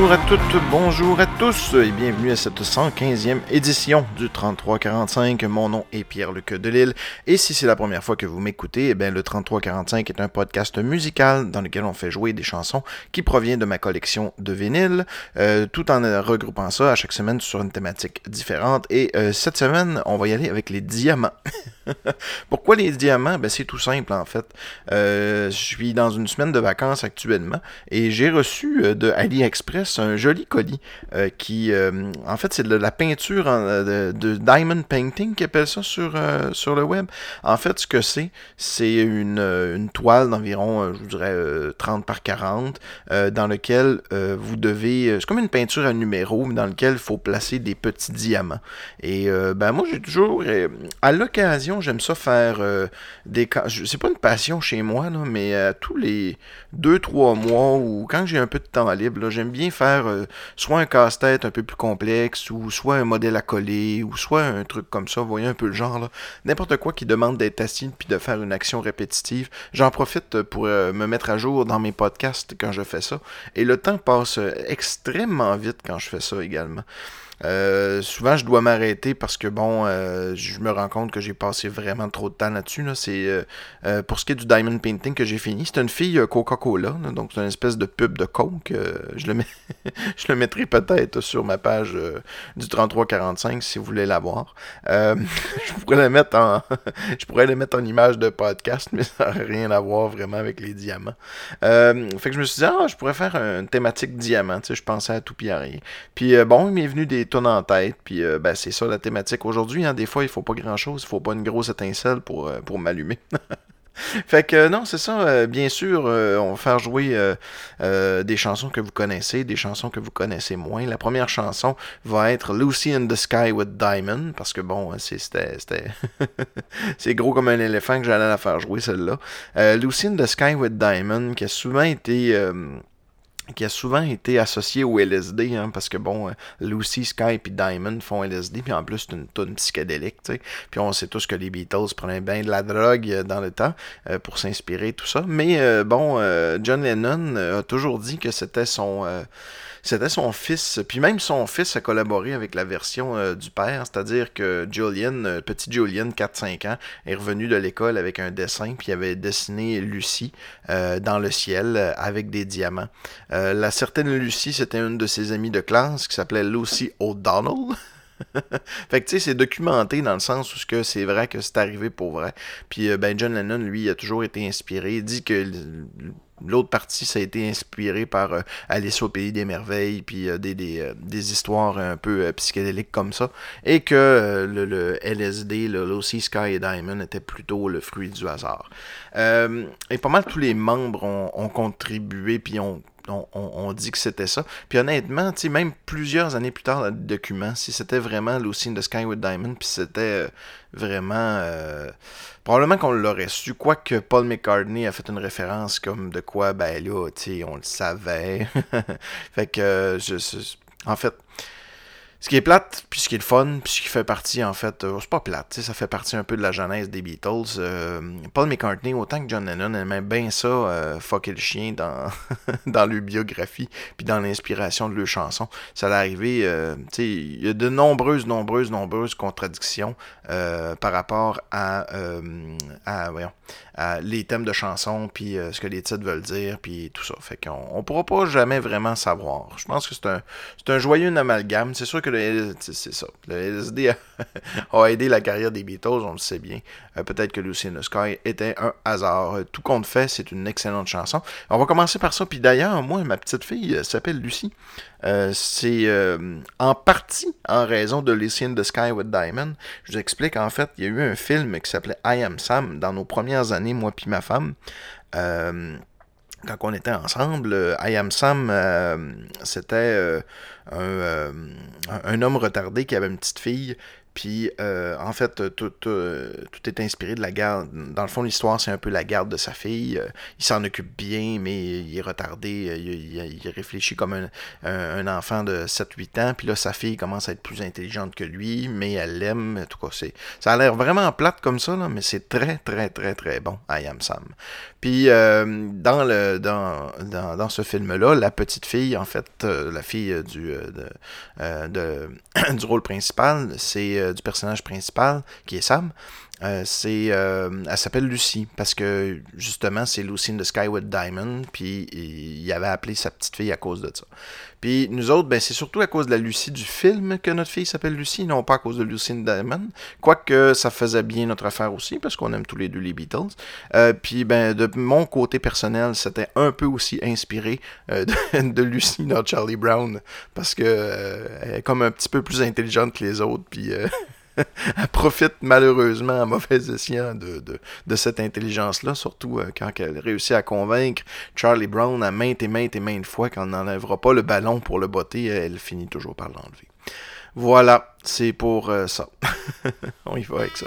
Bonjour à toutes, bonjour à tous et bienvenue à cette 115e édition du 3345. Mon nom est Pierre-Luc Delille et si c'est la première fois que vous m'écoutez, eh bien le 3345 est un podcast musical dans lequel on fait jouer des chansons qui proviennent de ma collection de vinyles, euh, tout en regroupant ça à chaque semaine sur une thématique différente. Et euh, cette semaine, on va y aller avec les diamants. Pourquoi les diamants? Ben, C'est tout simple en fait. Euh, je suis dans une semaine de vacances actuellement et j'ai reçu de AliExpress Express un joli colis euh, qui, euh, en fait, c'est de la peinture de, diamond painting qu'ils appellent ça sur, euh, sur le web. En fait, ce que c'est, c'est une, toile d'environ, je vous dirais, 30 par 40, dans lequel vous devez, c'est comme une peinture à numéro, mais dans lequel il faut placer des petits diamants. Et ben moi, j'ai toujours, à l'occasion, j'aime ça faire des, c'est pas une passion chez moi, là, mais tous les 2-3 mois ou quand j'ai un peu de temps libre, j'aime bien faire euh, soit un casse-tête un peu plus complexe, ou soit un modèle à coller, ou soit un truc comme ça, vous voyez un peu le genre, là. N'importe quoi qui demande d'être assis puis de faire une action répétitive. J'en profite pour euh, me mettre à jour dans mes podcasts quand je fais ça. Et le temps passe euh, extrêmement vite quand je fais ça également. Euh, souvent, je dois m'arrêter parce que, bon, euh, je me rends compte que j'ai passé vraiment trop de temps là-dessus. C'est euh, pour ce qui est du diamond painting que j'ai fini. C'est une fille Coca-Cola, donc c'est une espèce de pub de Coke. je, le je le mettrai peut-être sur ma page du 3345 si vous voulez la voir. je pourrais la mettre en je pourrais la mettre en image de podcast, mais ça n'a rien à voir vraiment avec les diamants. fait que je me suis dit, ah, je pourrais faire une thématique diamant. Je pensais à tout puis à. Puis bon, il m'est venu des tonnes en tête. Puis euh, ben, c'est ça la thématique aujourd'hui. Hein. Des fois, il faut pas grand chose. Il faut pas une grosse étincelle pour, euh, pour m'allumer. fait que non, c'est ça. Euh, bien sûr, on va faire jouer des chansons que vous connaissez, des chansons que vous connaissez moins. La première chanson va être Lucy in the Sky with Diamond, parce que bon, c'était c'est gros comme un éléphant que j'allais la faire jouer celle-là. Lucy in the Sky with Diamond, qui a souvent été qui a souvent été associé au LSD, hein, parce que bon, euh, Lucy, Sky et Diamond font LSD, puis en plus c'est une tonne psychédélique, tu sais. Puis on sait tous que les Beatles prenaient bien de la drogue euh, dans le temps euh, pour s'inspirer, tout ça. Mais bon, John Lennon a toujours dit que c'était son c'était son fils. Puis même son fils a collaboré avec la version euh, du père, c'est-à-dire que Julian, euh, petit Julian, 4-5 ans, est revenu de l'école avec un dessin, puis avait dessiné Lucie euh, dans le ciel avec des diamants. la certaine Lucie, c'était une de ses amies de classe qui s'appelait Lucy O'Donnell. fait que tu sais, c'est documenté dans le sens où c'est vrai que c'est arrivé pour vrai. Puis ben John Lennon, lui, a toujours été inspiré. Il dit que L'autre partie, ça a été inspiré par euh, Alice au Pays des Merveilles, puis euh, des, euh, des, histoires un peu psychédéliques comme ça. Et que le, LSD, le Lucy Sky et Diamond, était plutôt le fruit du hasard. et pas mal tous les membres ont, ont contribué, puis ont on, dit que c'était ça. Puis honnêtement, même plusieurs années plus tard dans le document, si c'était vraiment Lucy in the Sky with Diamond, puis c'était euh, vraiment... Euh, probablement qu'on l'aurait su, quoique Paul McCartney a fait une référence comme de quoi, ben là, on le savait. fait que, je, en fait, ce qui est plate, puis ce qui est le fun, puis ce qui fait partie, en fait, euh, c'est pas plate, ça fait partie un peu de la genèse des Beatles. Euh, Paul McCartney, autant que John Lennon, aimait bien ça, euh, fucker le chien dans, dans leur biographie, puis dans l'inspiration de leurs chansons. Ça allait arriver, euh, tu sais, il y a de nombreuses, nombreuses, nombreuses contradictions par rapport à, à voyons, les thèmes de chansons, puis euh, ce que les titres veulent dire, puis tout ça. Fait qu'on on pourra pas jamais vraiment savoir. Je pense que c'est un, joyeux amalgame. C'est sûr que le, c'est ça. Le LSD a, aidé la carrière des Beatles, on le sait bien. Euh, peut-être que Lucy in the Sky était un hasard. Euh, tout compte fait, c'est une excellente chanson. On va commencer par ça. Puis d'ailleurs, moi, ma petite fille s'appelle Lucie. C'est en partie en raison de Lucy in the Sky with Diamond. Je vous explique, en fait, il y a eu un film qui s'appelait I Am Sam dans nos premières années moi puis ma femme. Euh, quand on était ensemble, euh, I Am Sam, euh, c'était un, homme retardé qui avait une petite fille. Puis, euh, en fait, tout, tout, est inspiré de la garde. Dans le fond, l'histoire, c'est un peu la garde de sa fille. il s'en occupe bien, mais il est retardé. Il, réfléchit comme un, enfant de 7-8 ans. Puis là, sa fille commence à être plus intelligente que lui, mais elle l'aime. En tout cas, ça a l'air vraiment plate comme ça, mais c'est très, très, très, très bon, I Am Sam. Puis, dans, le, dans, dans, dans ce film-là, la petite fille, en fait, la fille du, de, de, du rôle principal, c'est euh, du personnage principal, qui est Sam. Euh, c'est, euh, elle s'appelle Lucie parce que justement c'est Lucy in the Sky with Diamond, puis il avait appelé sa petite fille à cause de ça. Puis nous autres, ben, c'est surtout à cause de la Lucie du film que notre fille s'appelle Lucie, non pas à cause de Lucy in Diamond. Quoique ça faisait bien notre affaire aussi, parce qu'on aime tous les deux les Beatles. Euh, puis ben, de mon côté personnel, c'était un peu aussi inspiré de, de, Lucie dans Charlie Brown, parce que elle est comme un petit peu plus intelligente que les autres, puis elle profite malheureusement à mauvais escient de, cette intelligence-là, surtout euh, quand elle réussit à convaincre Charlie Brown à maintes et maintes et maintes fois qu'on n'enlèvera pas le ballon pour le botter, elle finit toujours par l'enlever. Voilà, c'est pour euh, ça. On y va avec ça.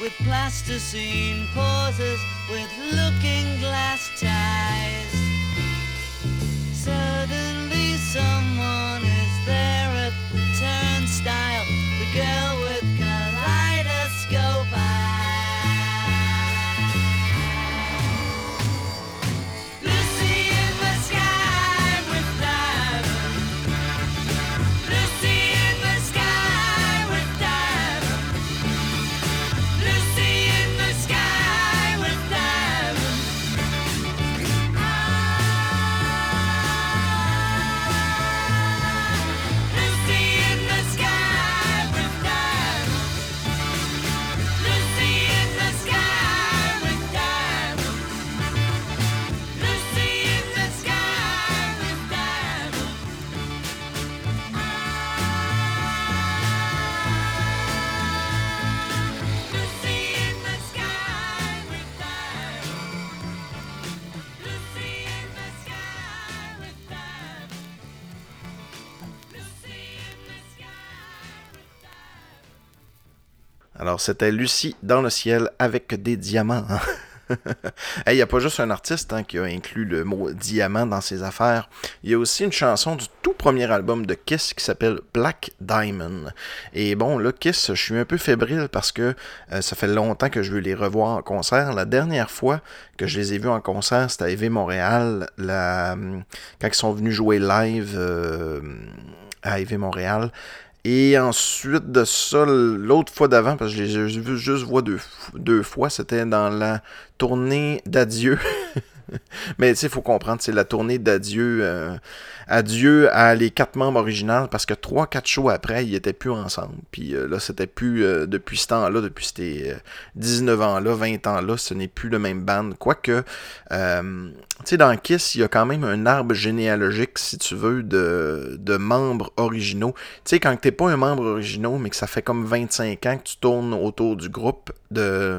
With plasticine pauses with looking glass ties. Suddenly someone is there C'était Lucie dans le ciel avec des diamants. Il n'y a pas juste un artiste hein, qui a inclus le mot diamant dans ses affaires. Il y a aussi une chanson du tout premier album de Kiss qui s'appelle Black Diamond. Et bon, là, Kiss, je suis un peu fébrile parce que euh, ça fait longtemps que je veux les revoir en concert. La dernière fois que je les ai vus en concert, c'était à EV Montréal, la... quand ils sont venus jouer live euh, à EV Montréal. Et ensuite de ça, l'autre fois d'avant, parce que je les ai juste vu deux, deux fois, c'était dans la tournée d'adieu. Mais tu sais, il faut comprendre, c'est la tournée d'adieu euh, adieu à les quatre membres originaux parce que trois, quatre shows après, ils étaient plus ensemble. Puis euh, là, c'était plus euh, depuis ce temps-là, depuis ces 19 ans-là, 20 ans-là, ce n'est plus le même band. Quoique, tu sais, dans Kiss, il y a quand même un arbre généalogique, si tu veux, de, de membres originaux. Tu sais, quand t'es pas un membre original, mais que ça fait comme 25 ans que tu tournes autour du groupe, de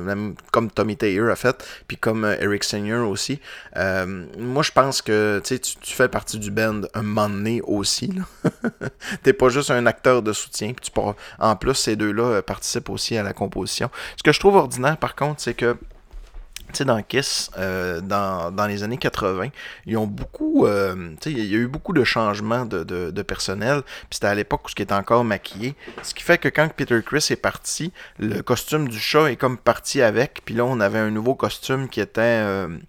comme Tommy Taylor a fait, puis comme Eric Senior aussi, euh, moi, je pense que tu, tu fais partie du band un moment donné aussi. T'es pas juste un acteur de soutien. Puis tu En plus, ces deux-là euh, participent aussi à la composition. Ce que je trouve ordinaire, par contre, c'est que dans Kiss, euh, dans, les années 80, ils ont beaucoup, euh, il y a eu beaucoup de changements de, de, personnel, puis c'était à l'époque où ce qui était encore maquillé, ce qui fait que quand Peter Chris est parti, le costume du chat est comme parti avec, puis là on avait un nouveau costume qui était le,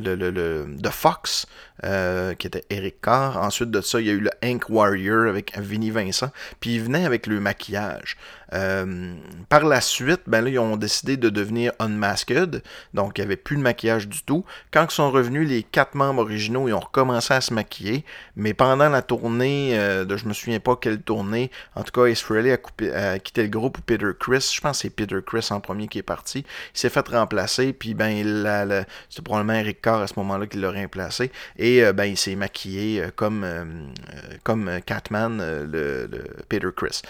le, le, de Fox, qui était Eric Carr. Ensuite de ça, il y a eu le Hank Warrior avec Vinnie Vincent, puis il venait avec le maquillage. Euh, par la suite, ben là, ils ont décidé de devenir unmasked, donc il n'y avait plus de maquillage du tout. Quand ils sont revenus, les quatre membres originaux, ils ont recommencé à se maquiller, mais pendant la tournée, euh, de, je me souviens pas quelle tournée, en tout cas, Ace Frehley a, quitté le groupe ou Peter Chris, je pense que c'est Peter Chris en premier qui est parti, il s'est fait remplacer, puis ben, c'est probablement Eric Carr à ce moment-là qui l'a remplacé, et euh, ben, il s'est maquillé comme, comme Catman, le, Peter Chris.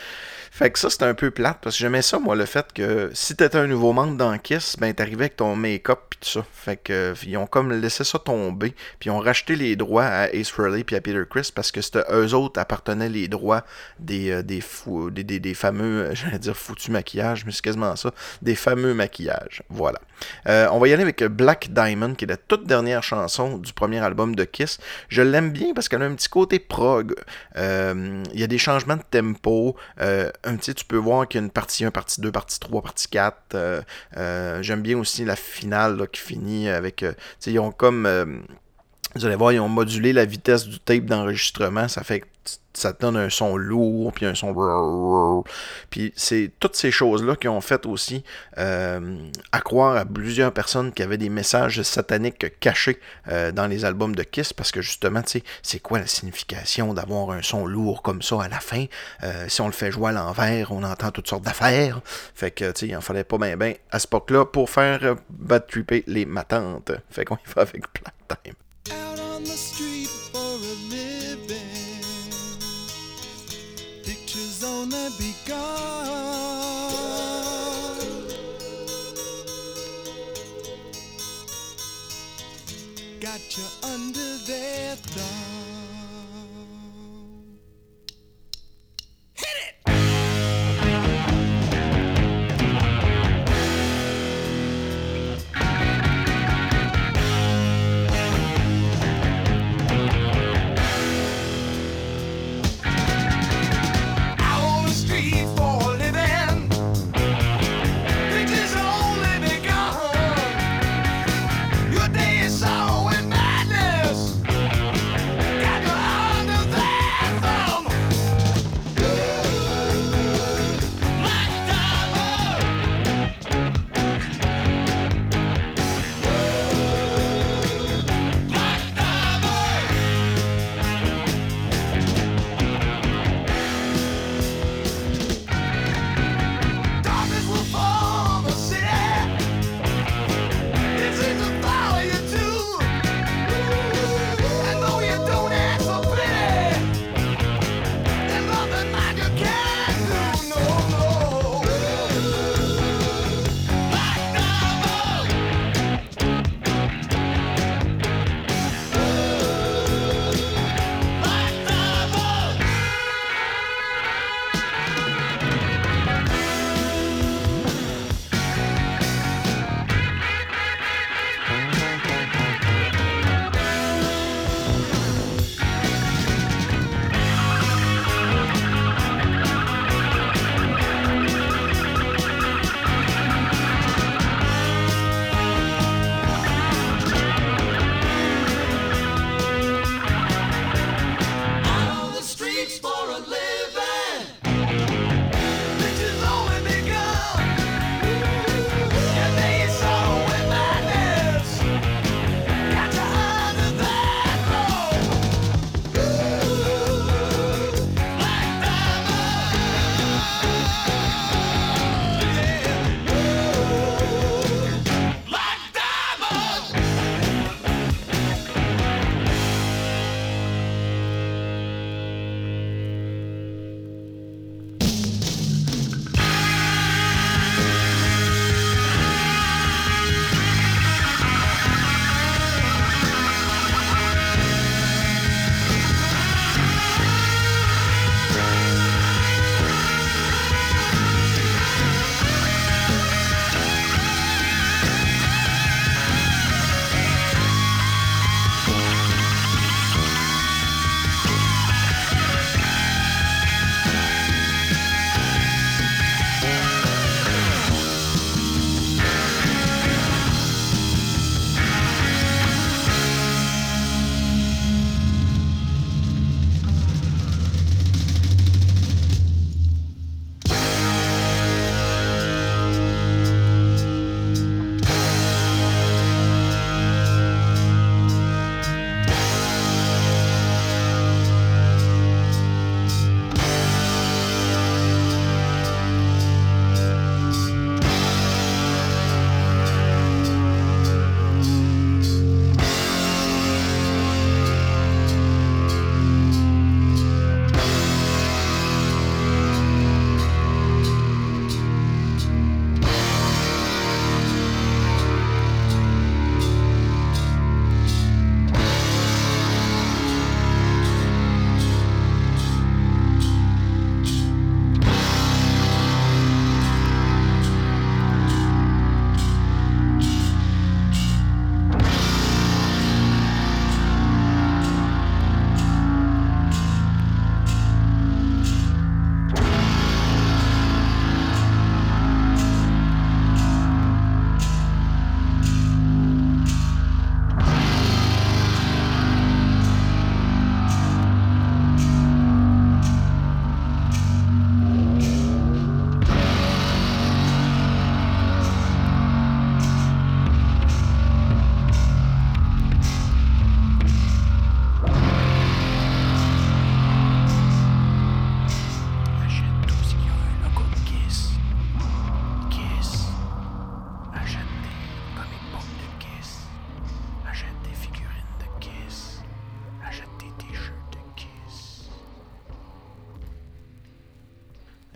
Fait que ça, c'est un peu plate parce que j'aimais ça, moi, le fait que si t'étais un nouveau membre dans Kiss, ben t'arrivais avec ton make-up pis tout ça. Fait que ils ont comme laissé ça tomber. Puis ils ont racheté les droits à Ace Frehley puis à Peter Chris parce que c'était eux autres appartenaient les droits des, euh, des, fameux, j'allais dire foutu maquillage, mais c'est quasiment ça, des fameux maquillages. Voilà. Euh, on va y aller avec Black Diamond, qui est la toute dernière chanson du premier album de Kiss. Je l'aime bien parce qu'elle a un petit côté prog. Euh, il y a des changements de tempo. un petit, tu peux voir qu'il y a une partie 1, partie 2, partie 3, partie 4. Euh, euh, j'aime bien aussi la finale qui finit avec. Euh, ils ont comme. vous allez voir, ils ont modulé la vitesse du tape d'enregistrement. Ça fait ça donne un son lourd, puis un son... Puis c'est toutes ces choses-là qui ont fait aussi euh, à croire à plusieurs personnes qui avaient des messages sataniques cachés euh, dans les albums de Kiss, parce que justement, tu sais, c'est quoi la signification d'avoir un son lourd comme ça à la fin? Euh, si on le fait jouer à l'envers, on entend toutes sortes d'affaires. Fait que, tu sais, il en fallait pas bien ben à ce époque-là pour faire bad tripper les matantes. Fait qu'on y va avec Black Time. gonna be God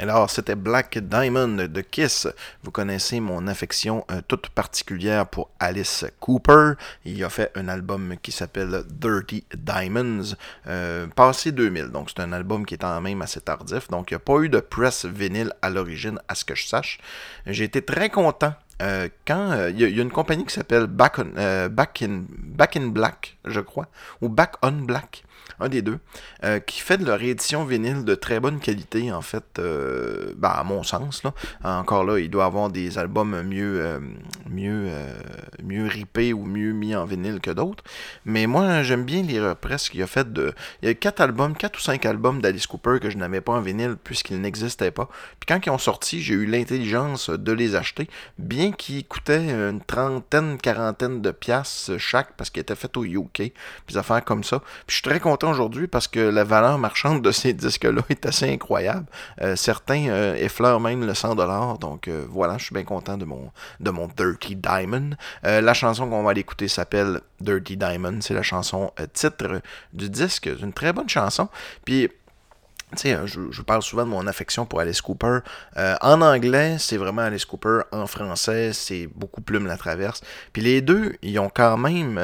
Alors, c'était Black Diamond de Kiss. Vous connaissez mon affection euh, toute particulière pour Alice Cooper. Il a fait un album qui s'appelle Dirty Diamonds, euh, passé 2000. Donc, c'est un album qui est en même assez tardif. Donc, il n'y a pas eu de press vinyle à l'origine, à ce que je sache. J'ai été très content euh, quand il y, a une compagnie qui s'appelle Back in Black, je crois, ou Back on Black, un des deux, euh, qui fait de leur édition vinyle de très bonne qualité, en fait, euh, ben, à mon sens. Là. Encore là, il doit avoir des albums mieux, euh, mieux, mieux ripés ou mieux mis en vinyle que d'autres. Mais moi, j'aime bien les represses qu'il a fait de. Il y a quatre albums, quatre ou cinq albums d'Alice Cooper que je n'avais pas en vinyle puisqu'ils n'existaient pas. Puis quand ils ont sorti, j'ai eu l'intelligence de les acheter, bien qu'ils coûtaient une trentaine, quarantaine de piastres chaque parce qu'ils étaient faits au UK. Puis affaires comme ça. Puis je suis très content aujourd'hui parce que la valeur marchande de ces disques-là est assez incroyable. Euh, certains euh, effleurent même le 100$. Donc euh, voilà, je suis bien content de mon, de mon Dirty Diamond. la chanson qu'on va aller écouter s'appelle Dirty Diamond. C'est la chanson titre du disque. C'est une très bonne chanson. Puis tu sais, je, parle souvent de mon affection pour Alice Cooper. en anglais, c'est vraiment Alice Cooper. En français, c'est beaucoup Plume la traverse. Puis les deux, ils ont quand même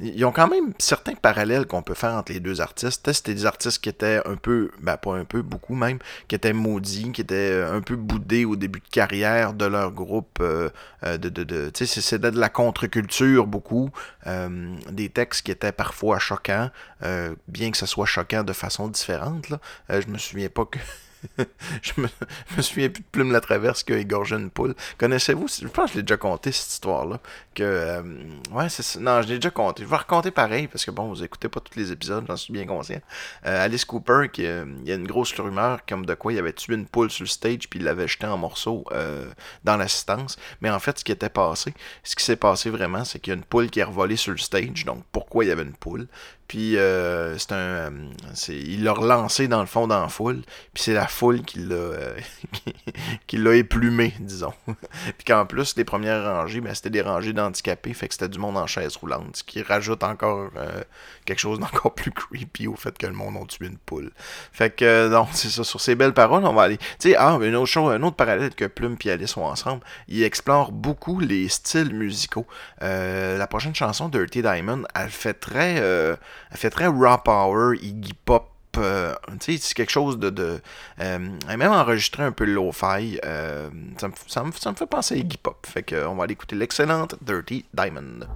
ils ont quand même certains parallèles qu'on peut faire entre les deux artistes. C'était des artistes qui étaient un peu, ben pas un peu, beaucoup même, qui étaient maudits, qui étaient euh, un peu boudés au début de carrière de leur groupe. Euh, euh, de, de, de c'était de la contre-culture beaucoup. des textes qui étaient parfois choquants, bien que ce soit choquant de façon différente. Là. je me souviens pas que. je, me, me souviens plus de Plume la Traverse qui a une poule. Connaissez-vous, je pense que je l'ai déjà conté cette histoire-là. Que, euh, ouais, c'est Non, je l'ai déjà conté. Je vais raconter pareil, parce que bon, vous écoutez pas tous les épisodes, j'en suis bien conscient. Euh, Alice Cooper, qui, euh, il y a une grosse rumeur comme de quoi il avait tué une poule sur le stage, puis il l'avait jeté en morceaux dans l'assistance. Mais en fait, ce qui était passé, ce qui s'est passé vraiment, c'est qu'il y a une poule qui est revolée sur le stage. Donc, pourquoi il y avait une poule? Puis euh, c'est un, euh, il l'a relancé dans le fond dans la foule. Puis c'est la foule qui l'a, euh, qui, l'a éplumé, disons. puis qu'en plus les premières rangées, ben, c'était des rangées d'handicapés, fait que c'était du monde en chaise roulante, ce qui rajoute encore quelque chose d'encore plus creepy au fait que le monde a tué une poule. Fait que non, c'est ça. Sur ces belles paroles, on va aller. Tu sais, ah, une autre chose, un autre parallèle que Plume et Alice sont ensemble, ils explorent beaucoup les styles musicaux. la prochaine chanson, Dirty Diamond, elle fait très elle fait très raw power, Iggy Pop. Euh, sais, c'est quelque chose de. de euh, même enregistré un peu le lo-fi. Euh, ça, ça, me, fait penser à Iggy Pop. Fait qu'on va aller écouter l'excellente Dirty Diamond.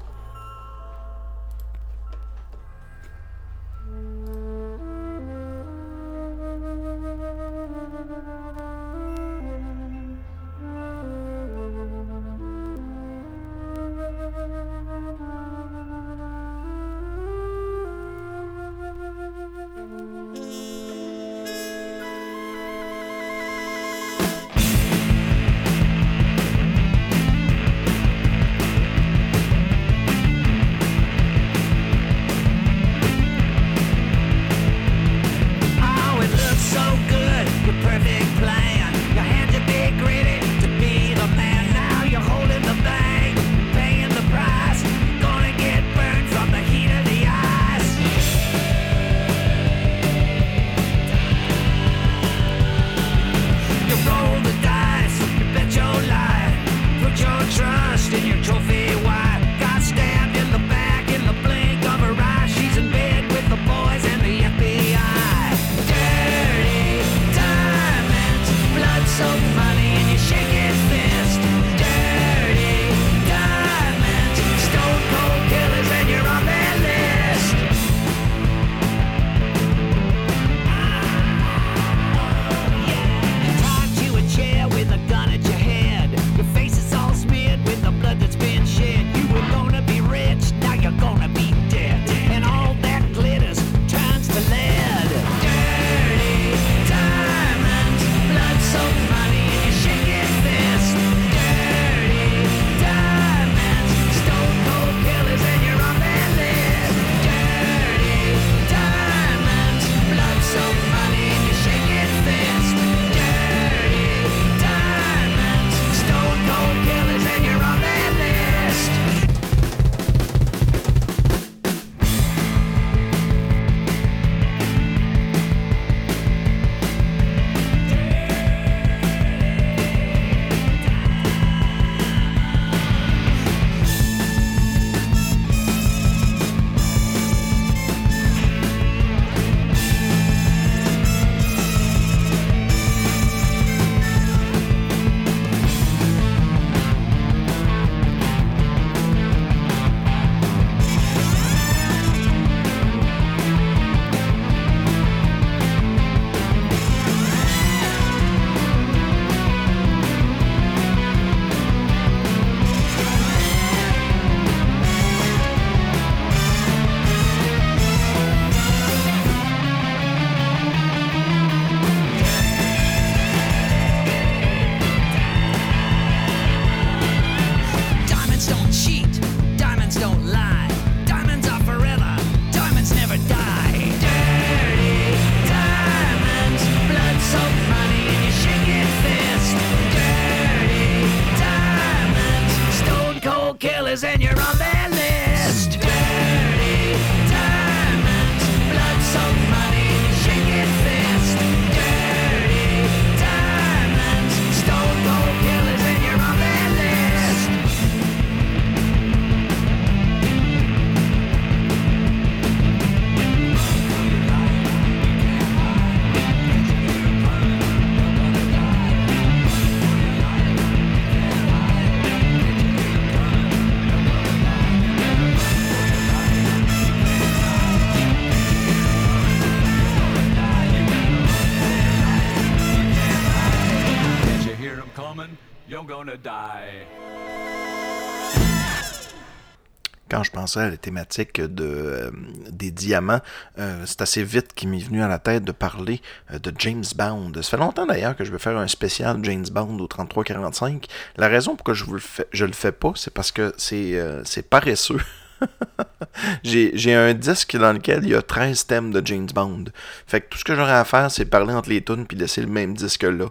À la thématique de, euh, des diamants, euh, c'est assez vite qu'il m'est venu à la tête de parler euh, de James Bond. Ça fait longtemps d'ailleurs que je veux faire un spécial James Bond au 3345. La raison pourquoi je, vous le, fais, je le fais pas, c'est parce que c'est c'est paresseux. J'ai un disque dans lequel il y a 13 thèmes de James Bond. Fait que tout ce que j'aurais à faire, c'est parler entre les tunes puis laisser le même disque là.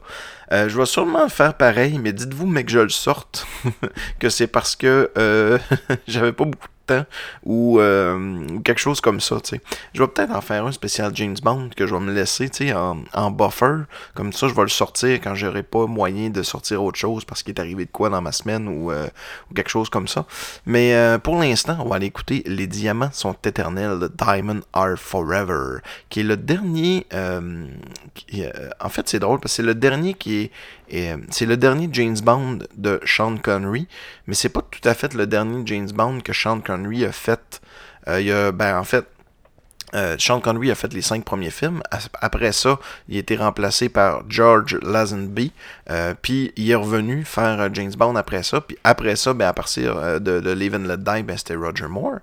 Je vais sûrement faire pareil, mais dites-vous, mais que je le sorte, que c'est parce que j'avais pas beaucoup temps ou euh, quelque chose comme ça. Je vais peut-être en faire un spécial James Bond que je vais me laisser, en, en buffer. Comme ça, je vais le sortir quand j'aurai pas moyen de sortir autre chose parce qu'il est arrivé de quoi dans ma semaine ou, euh, quelque chose comme ça. Mais euh, pour l'instant, on va aller écouter Les diamants sont éternels de Diamond Are Forever, qui est le dernier. en fait, c'est drôle parce que c'est le dernier qui est. est- c'est le dernier James Bond de Sean Connery, mais c'est pas tout à fait le dernier James Bond que Sean Connery a fait. Euh, il a, ben, en fait, euh, Sean Connery a fait les cinq premiers films. Après ça, il a été remplacé par George Lazenby. Euh, puis il est revenu faire euh, James Bond après ça. Puis après ça, ben, à partir euh, de, de Live and Let Die, ben, c'était Roger Moore.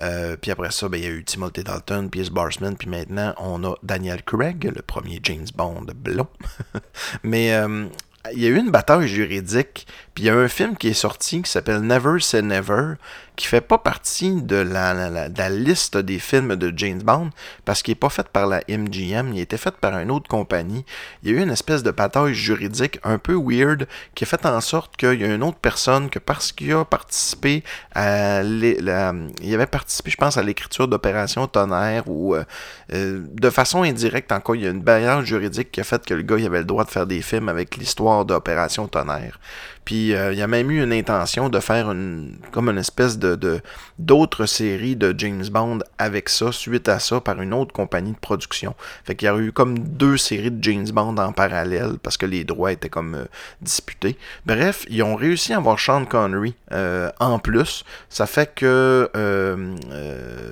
Euh, puis après ça, ben, il y a eu Timothy Dalton, Pierce Brosnan, puis maintenant, on a Daniel Craig, le premier James Bond blond. Mais euh, il y a eu une bataille juridique, puis il y a un film qui est sorti qui s'appelle Never Say Never, qui fait pas partie de la, liste des films de James Bond, parce qu'il est pas fait par la MGM, il a été fait par une autre compagnie. Il y a eu une espèce de bataille juridique un peu weird, qui a fait en sorte qu'il y a une autre personne que parce qu'il a participé à il avait participé, je pense, à l'écriture d'Opération Tonnerre ou euh, euh, de façon indirecte encore, il y a une barrière juridique qui a fait que le gars il avait le droit de faire des films avec l'histoire d'Opération Tonnerre. Puis euh, il y a même eu une intention de faire une comme une espèce de d'autres séries de James Bond avec ça, suite à ça, par une autre compagnie de production. Fait qu'il y aurait eu comme deux séries de James Bond en parallèle parce que les droits étaient comme euh, disputés. Bref, ils ont réussi à avoir Sean Connery euh, en plus. Ça fait que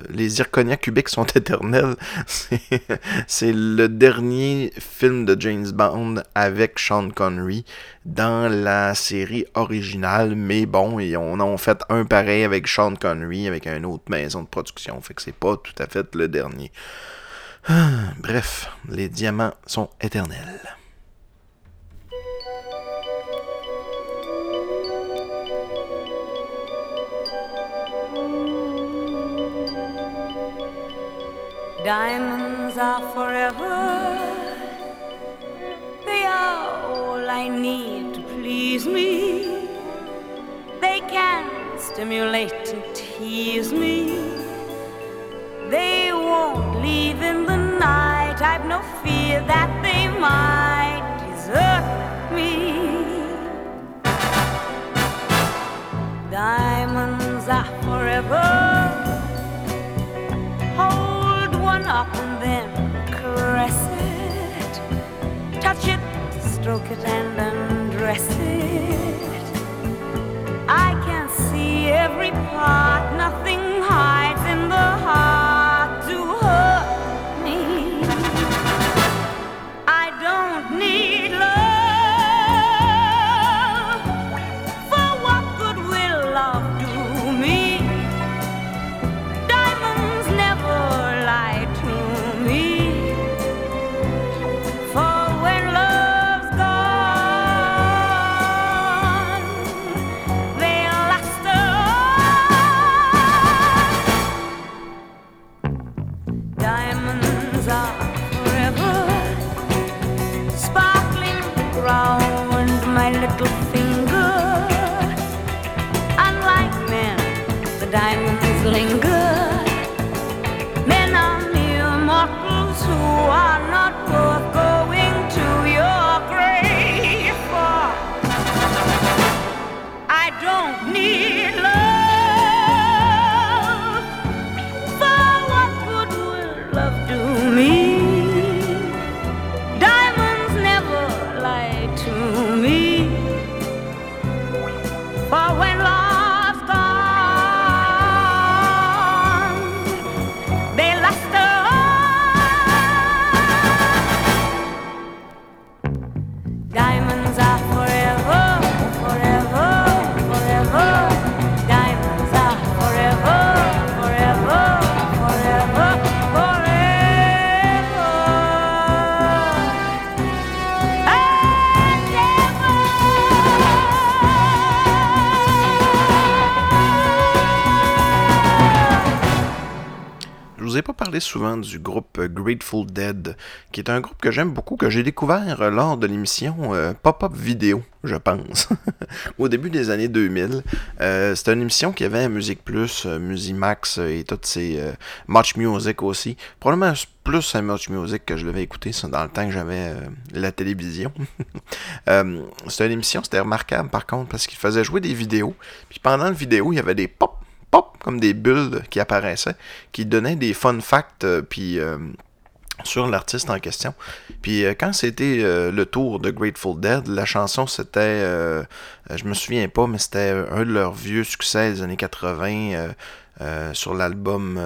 les zirconia cubiques sont éternels. C'est le dernier film de James Bond avec Sean Connery dans la série originale, mais bon, ils en fait un pareil avec Sean Connery, avec une autre maison de production, fait que c'est pas tout à fait le dernier. Ah, Bref, les diamants sont éternels. Diamonds are forever. They are I need to please me. They can stimulate and tease me. They won't leave in the night. I've no fear that they might desert me. Diamonds are forever. Hold one up and then stroke it, and undress it. I can see every part, nothing souvent du groupe Grateful Dead, qui est un groupe que j'aime beaucoup, que j'ai découvert euh, lors de l'émission euh, Pop-Up Vidéo, je pense, au début des années 2000. Euh, C'était une émission qui avait Musique Plus, euh, Musimax et toutes ces Much Music aussi. Probablement plus à Much Music que je l'avais écouté dans le temps que j'avais la télévision. euh, C'était une émission, c'était remarquable par contre, parce qu'il faisait jouer des vidéos. Puis pendant la vidéo, il y avait des pop pop, comme des bulles qui apparaissaient, qui donnaient des fun facts, euh, puis euh, sur l'artiste en question. Puis euh, quand c'était le tour de Grateful Dead, la chanson c'était, euh, je me souviens pas, mais c'était un de leurs vieux succès des années 80 euh, euh, sur l'album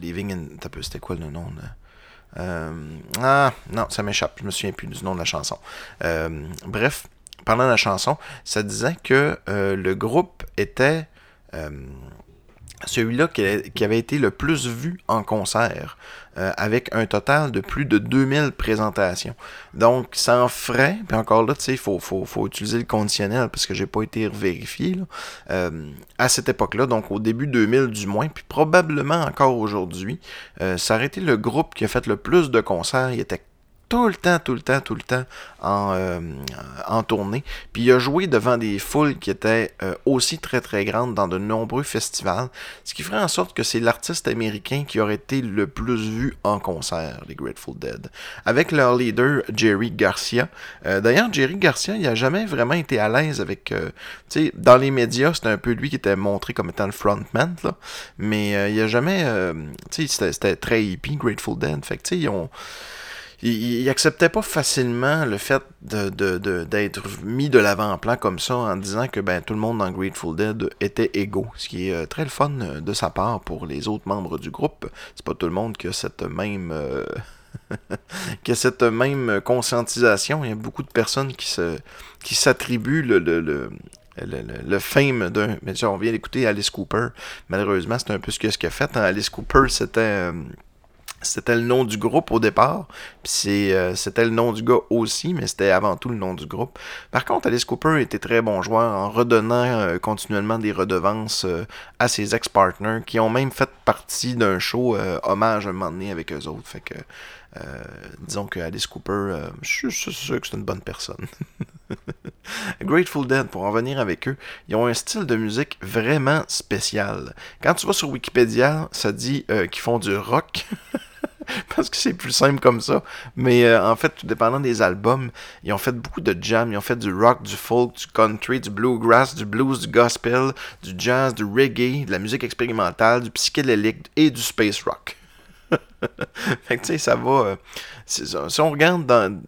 Living in. C'était quoi le nom ah, non, ça m'échappe. Je me souviens plus du nom de la chanson. Bref, pendant la chanson, ça disait que le groupe était celui-là qui, avait été le plus vu en concert, euh, avec un total de plus de 2000 présentations. Donc, ça en ferait, puis encore là, tu sais, il faut, utiliser le conditionnel, parce que j'ai pas été vérifié, euh, à cette époque-là, donc au début 2000 du moins, puis probablement encore aujourd'hui, euh, ça aurait été le groupe qui a fait le plus de concerts, il était tout le temps, tout le temps, tout le temps en, euh, en tournée. Puis il a joué devant des foules qui étaient euh, aussi très très grandes dans de nombreux festivals, ce qui ferait en sorte que c'est l'artiste américain qui aurait été le plus vu en concert, les Grateful Dead. Avec leur leader Jerry Garcia. Euh, D'ailleurs, Jerry Garcia, il a jamais vraiment été à l'aise avec... euh, tu sais, dans les médias, c'était un peu lui qui était montré comme étant le frontman, là. Mais il a jamais... tu sais, c'était très hippie, Grateful Dead. Fait que, tu sais, ils ont il, il acceptait pas facilement le fait de, de- de- d'être mis de l'avant-plan comme ça en disant que ben, tout le monde dans Grateful Dead était égaux, ce qui est euh, très le fun euh, de sa part pour les autres membres du groupe. C'est pas tout le monde qui a cette même euh, qui a cette même conscientisation. Il y a beaucoup de personnes qui se qui s'attribuent le, le, le le, fame d'un. Mais on vient d'écouter Alice Cooper. Malheureusement, c'est un peu ce que ce qu'il a fait. hein. Alice Cooper, c'était. C'était le nom du groupe au départ, puis euh, c'était le nom du gars aussi, mais c'était avant tout le nom du groupe. Par contre, Alice Cooper était très bon joueur en redonnant euh, continuellement des redevances euh, à ses ex-partners, qui ont même fait partie d'un show hommage un moment donné avec eux autres. Fait que, disons que Alice Cooper, euh, je suis sûr que c'est une bonne personne. Grateful Dead, pour en venir avec eux, ils ont un style de musique vraiment spécial. Quand tu vas sur Wikipédia, ça dit euh, qu'ils font du rock. parce que c'est plus simple comme ça. Mais euh, en fait, tout dépendant des albums, ils ont fait beaucoup de jam, ils ont fait du rock, du folk, du country, du bluegrass, du blues, du gospel, du jazz, du reggae, de la musique expérimentale, du psychédélique et du space rock. fait que tu sais, ça va. euh, si on regarde dans.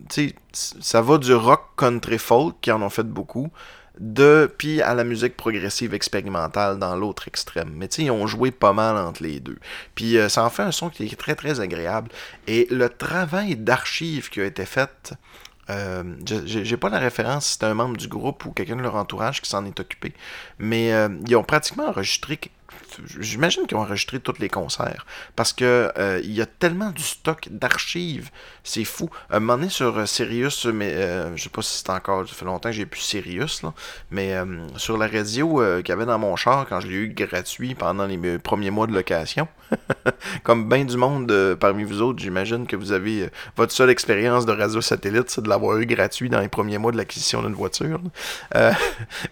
Ça va du rock country folk, qui en ont fait beaucoup, de puis à la musique progressive expérimentale dans l'autre extrême. Mais ils ont joué pas mal entre les deux. Puis euh, ça en fait un son qui est très très agréable. Et le travail d'archive qui a été fait. Euh, j'ai pas la référence si c'est un membre du groupe ou quelqu'un de leur entourage qui s'en est occupé, mais euh, ils ont pratiquement enregistré j'imagine qu'ils ont enregistré tous les concerts. Parce que euh, il y a tellement du stock d'archives. C'est fou. Un moment donné sur euh, Sirius, mais euh, je sais pas si c'est encore. Ça fait longtemps que j'ai plus Sirius, là. Mais euh, sur la radio qu'il y avait dans mon char quand je l'ai eu gratuit pendant les premiers mois de location. Comme bien du monde parmi vous autres, j'imagine que vous avez votre seule expérience de radio satellite, c'est de l'avoir eu gratuit dans les premiers mois de l'acquisition d'une voiture. ben,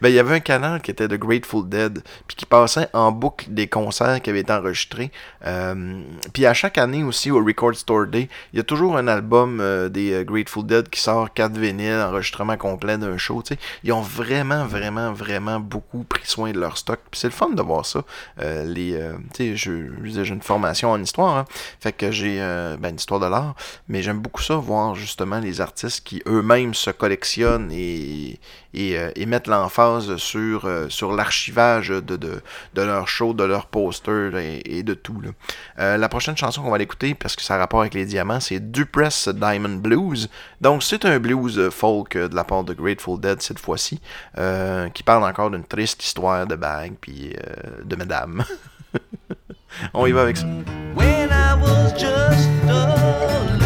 il y avait un canal qui était de Grateful Dead, puis qui passait en boucle des concerts qui avaient été enregistrés. Euh, puis à chaque année aussi, au Record Store Day, il y a toujours un album euh, des euh, Grateful Dead qui sort 4 vinyles, enregistrement complet d'un show. Ils ont vraiment, vraiment, vraiment beaucoup pris soin de leur stock. Puis c'est le fun de voir ça. Euh, les, sais, je, j'ai une formation en histoire, hein. fait que j'ai ben, une histoire de l'art, mais j'aime beaucoup ça, voir justement les artistes qui eux-mêmes se collectionnent et, et, et mettent l'emphase sur, sur l'archivage de, de, de leurs de leurs posters et, de tout. là. Euh, la prochaine chanson qu'on va l'écouter, parce que ça a rapport avec les diamants, c'est Dupress Diamond Blues. Donc c'est un blues folk euh, de la part de Grateful Dead cette fois-ci, euh, qui parle encore d'une triste histoire de bague puis de madame. On y va avec ça. When I was just a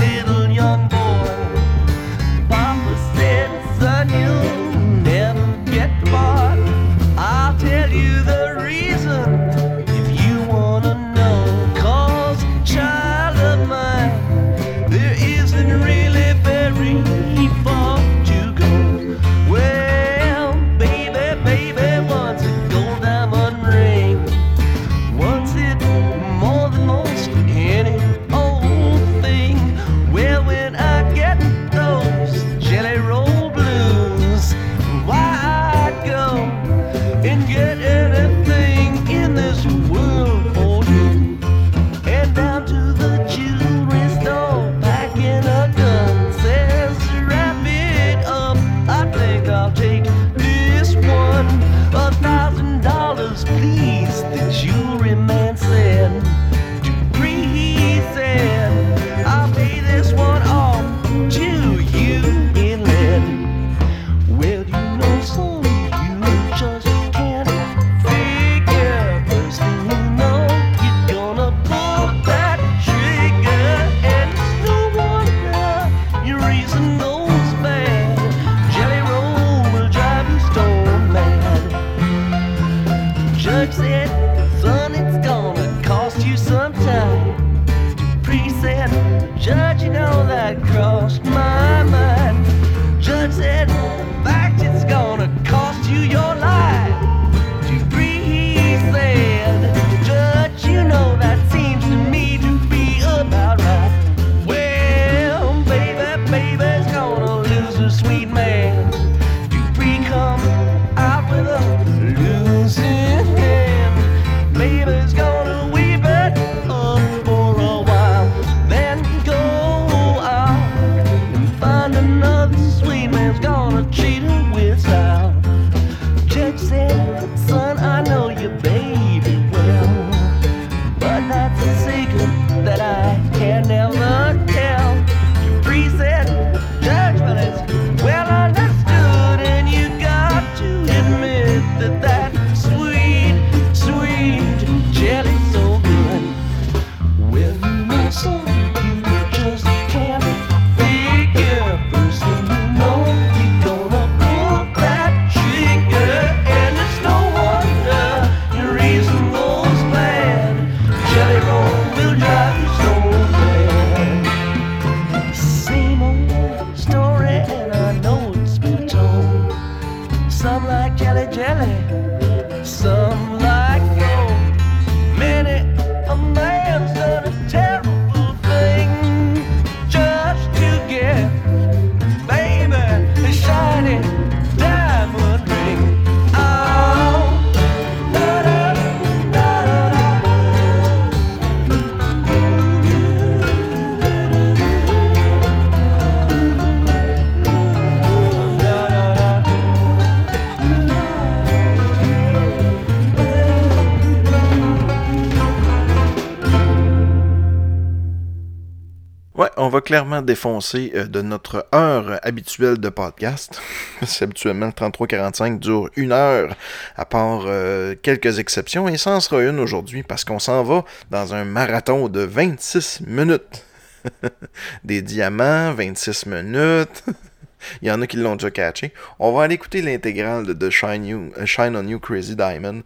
clairement défoncer euh, de notre heure habituelle de podcast. C'est habituellement le 33-45 dure une heure, à part euh, quelques exceptions, et ça en sera une aujourd'hui parce qu'on s'en va dans un marathon de 26 minutes. Des diamants, 26 minutes. Il y en a qui l'ont déjà catché. On va aller écouter l'intégrale de, Shine, euh, Shine on You Crazy Diamond.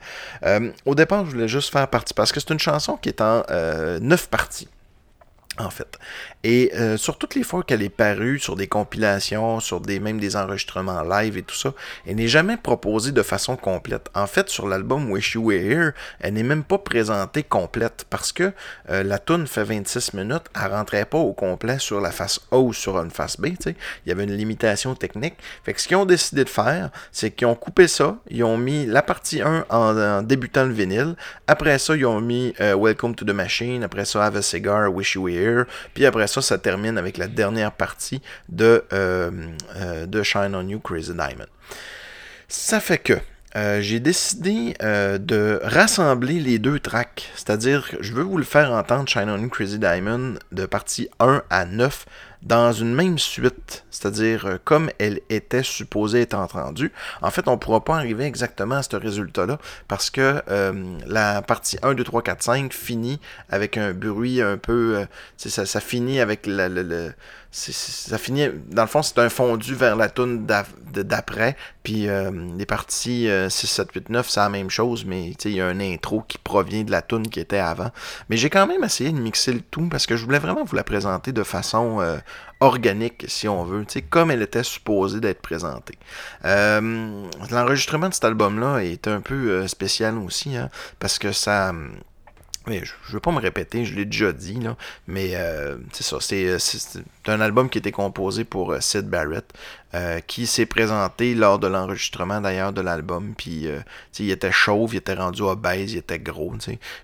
Au départ, je voulais juste faire partie parce que c'est une chanson qui est en euh, neuf parties en fait. Et euh, sur toutes les fois qu'elle est parue, sur des compilations, sur des même des enregistrements live et tout ça, elle n'est jamais proposée de façon complète. En fait, sur l'album Wish You Were Here, elle n'est même pas présentée complète parce que euh, la tune fait 26 minutes, elle rentrait pas au complet sur la face A ou sur une face B. Il y avait une limitation technique. Fait que ce qu'ils ont décidé de faire, c'est qu'ils ont coupé ça, ils ont mis la partie 1 en, en débutant le vinyle, après ça, ils ont mis euh, Welcome to the Machine, après ça, Have a Cigar, Wish You Were Here, puis après ça, ça termine avec la dernière partie de, euh, euh, de Shine on You, Crazy Diamond. Ça fait que euh, j'ai décidé de rassembler les deux tracks, c'est-à-dire je veux vous le faire entendre Shine on You, Crazy Diamond de partie 1 à 9 dans une même suite, c'est-à-dire euh, comme elle était supposée être entendue. En fait, on ne pourra pas arriver exactement à ce résultat-là parce que euh, la partie 1, 2, 3, 4, 5 finit avec un bruit un peu... euh, ça, ça finit avec la- c'est- c'est- ça finit... Dans le fond, c'est un fondu vers la toune d'après. Puis euh, les parties euh, 6, 7, 8, 9, c'est la même chose, mais il y a un intro qui provient de la toune qui était avant. Mais j'ai quand même essayé de mixer le tout parce que je voulais vraiment vous la présenter de façon euh, organique, si on veut, comme elle était supposée d'être présentée. Euh, L'enregistrement de cet album-là est un peu spécial aussi, hein, parce que ça... mais je ne veux pas me répéter, je l'ai déjà dit, là, mais c'est ça. C'est c'est- un album qui été composé pour euh, Sid Barrett, euh, qui s'est présenté lors de l'enregistrement d'ailleurs de l'album. Puis euh, il était chauve, il était rendu obèse, il était gros.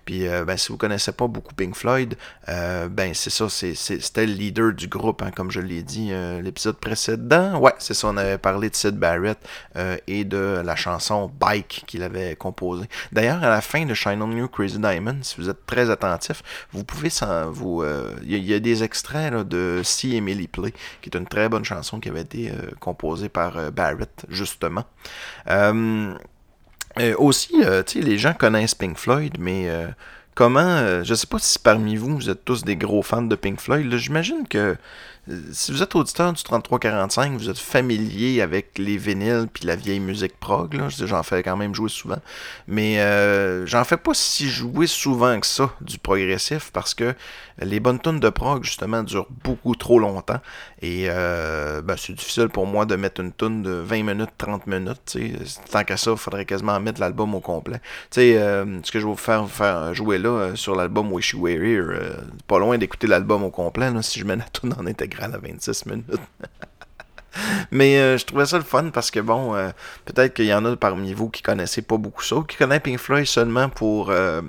Puis ben, si vous connaissez pas beaucoup Pink Floyd, ben c'est ça, c'était le leader du groupe, hein, comme je l'ai dit l'épisode précédent. Ouais, c'est ça, on avait parlé de Sid Barrett et de la chanson Bike qu'il avait composée. D'ailleurs, à la fin de Shine On You Crazy Diamond, si vous êtes très attentif, vous pouvez s'en- vous il y, a- des extraits là, de Emily Play, qui est une très bonne chanson qui avait été euh, composée par euh, Barrett, justement. Euh, aussi, les gens connaissent Pink Floyd, mais comment, je sais pas si parmi vous, vous êtes tous des gros fans de Pink Floyd, j'imagine que si vous êtes auditeur du 3345, vous êtes familier avec les vinyles puis la vieille musique prog, j'en fais quand même jouer souvent, mais euh, j'en fais pas si jouer souvent que ça du progressif parce que les bonnes tunes de prog justement durent beaucoup trop longtemps. Et euh, ben, c'est difficile pour moi de mettre une tune de 20 minutes, 30 minutes, tant qu'à ça, il faudrait quasiment mettre l'album au complet. Euh, ce que je vais vous faire, vous faire jouer là euh, sur l'album Wish You Were Here, euh, pas loin d'écouter l'album au complet si je mets la tune en intégrale à 26 minutes. Mais euh, je trouvais ça le fun parce que bon, euh, peut-être qu'il y en a parmi vous qui connaissaient pas beaucoup ça, ou qui connaissent Pink Floyd seulement pour, euh,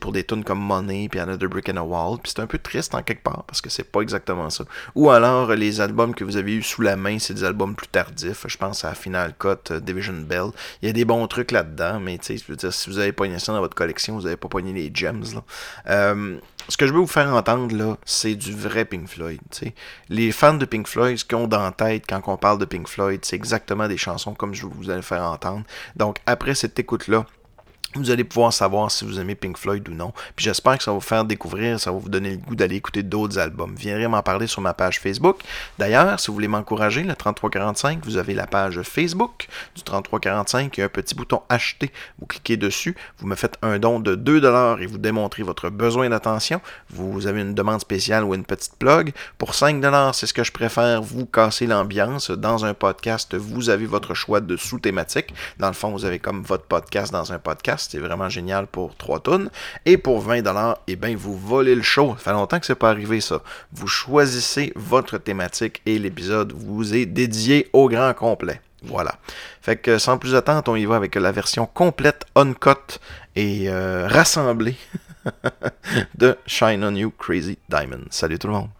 pour des tunes comme Money puis Another Brick in a Wall. Puis c'est un peu triste en quelque part parce que c'est pas exactement ça. Ou alors les albums que vous avez eu sous la main, c'est des albums plus tardifs. Je pense à Final Cut, Division Bell. Il y a des bons trucs là-dedans, mais si vous avez pogné ça dans votre collection, vous avez pas pogné les gems là. Ce que je veux vous faire entendre là, c'est du vrai Pink Floyd. Les fans de Pink Floyd, ce qu'ils ont dans tête quand on parle de Pink Floyd, c'est exactement des chansons comme je vous allez faire entendre. Donc après cette écoute-là, vous allez pouvoir savoir si vous aimez Pink Floyd ou non. Puis j'espère que ça va vous faire découvrir, ça va vous donner le goût d'aller écouter d'autres albums. Viendrez m'en parler sur ma page Facebook. D'ailleurs, si vous voulez m'encourager, le 3345, vous avez la page Facebook du 3345, il y a un petit bouton acheter. Vous cliquez dessus, vous me faites un don de 2$ et vous démontrez votre besoin d'attention. Vous avez une demande spéciale ou une petite plug. Pour 5$, c'est ce que je préfère, vous casser l'ambiance. Dans un podcast, vous avez votre choix de sous-thématique. Dans le fond, vous avez comme votre podcast dans un podcast. C'est vraiment génial pour 3 tonnes. Et pour 20$, eh bien, vous volez le show. Ça fait longtemps que c'est pas arrivé, ça. Vous choisissez votre thématique et l'épisode vous est dédié au grand complet. Voilà. Fait que sans plus attendre, on y va avec la version complète, uncut et euh, rassemblée de Shine on You Crazy Diamond. Salut tout le monde.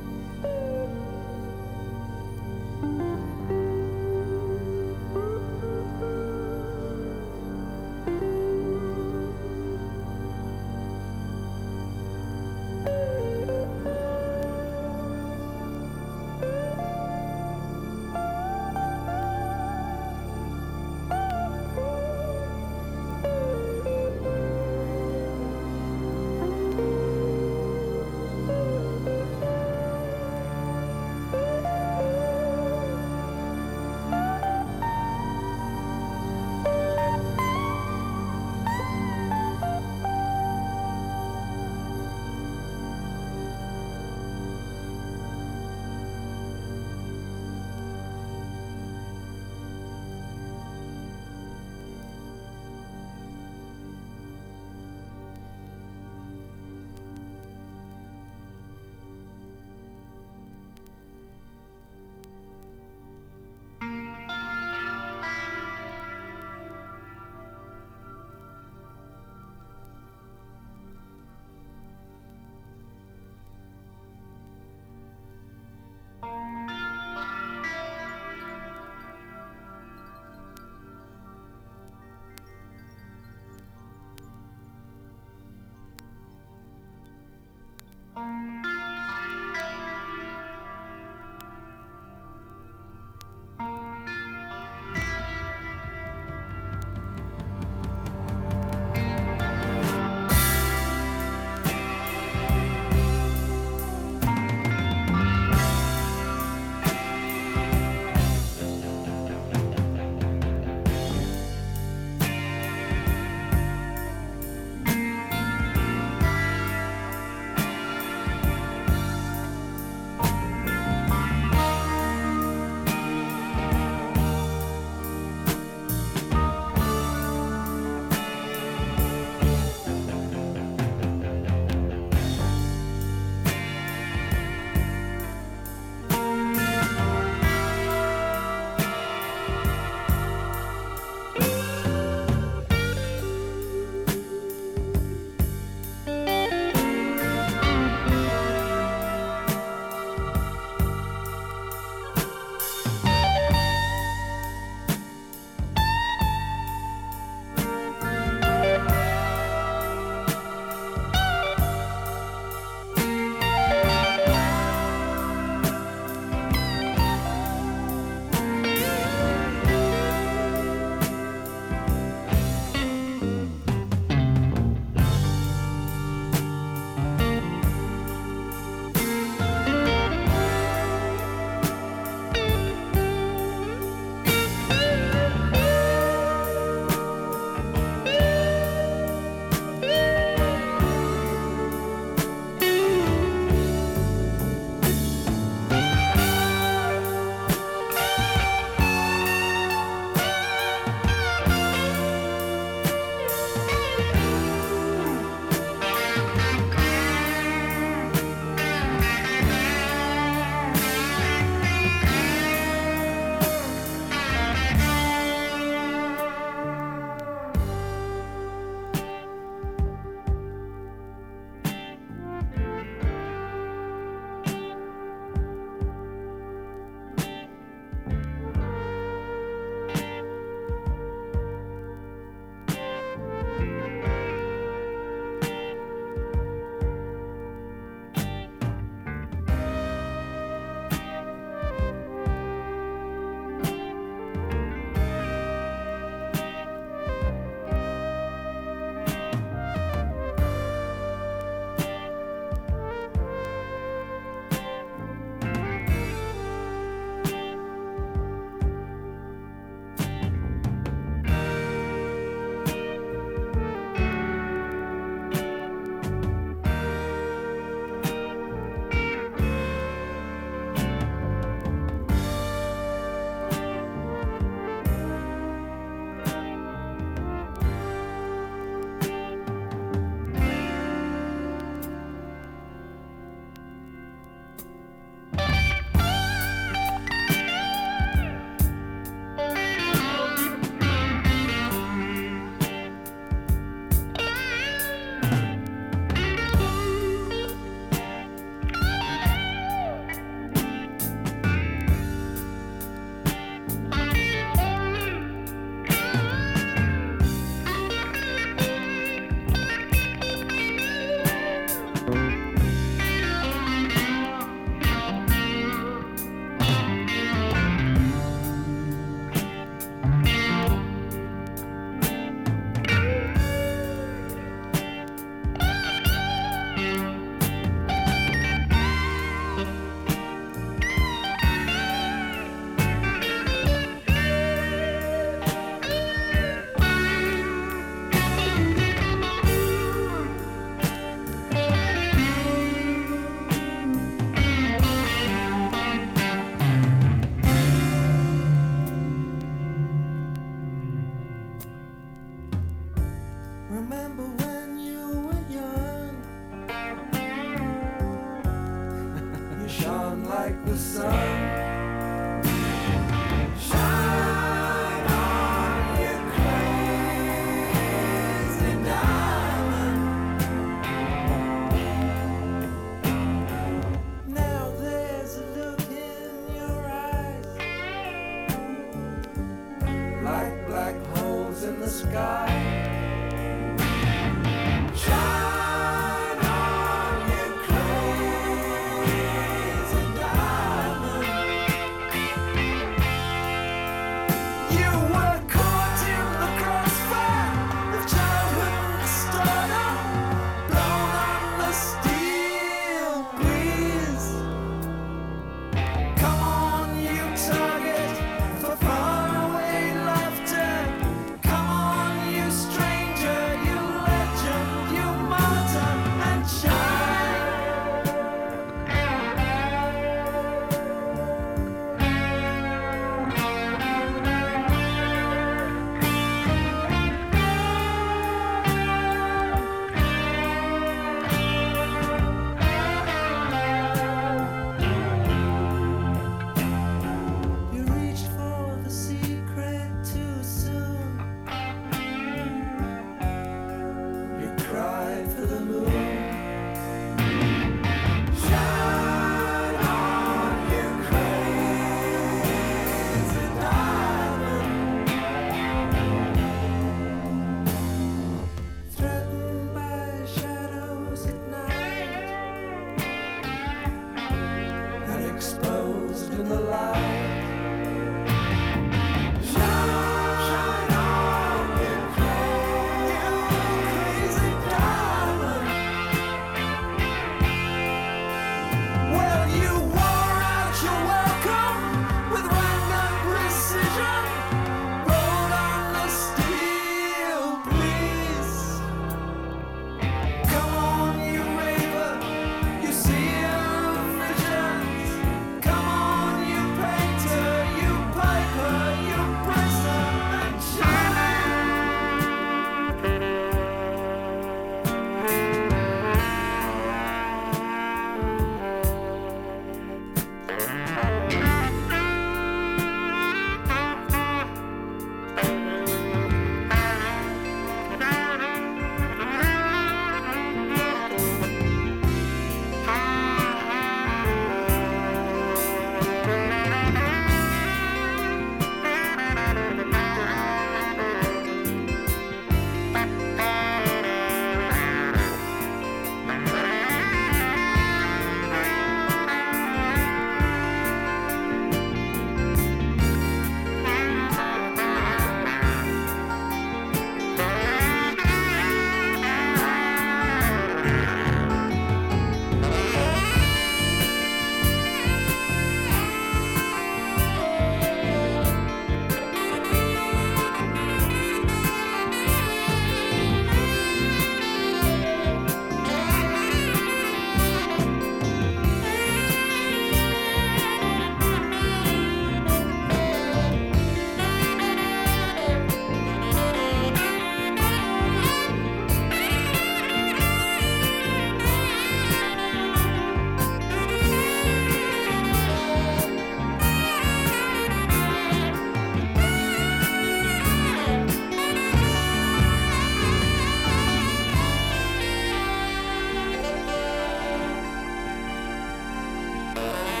Bye.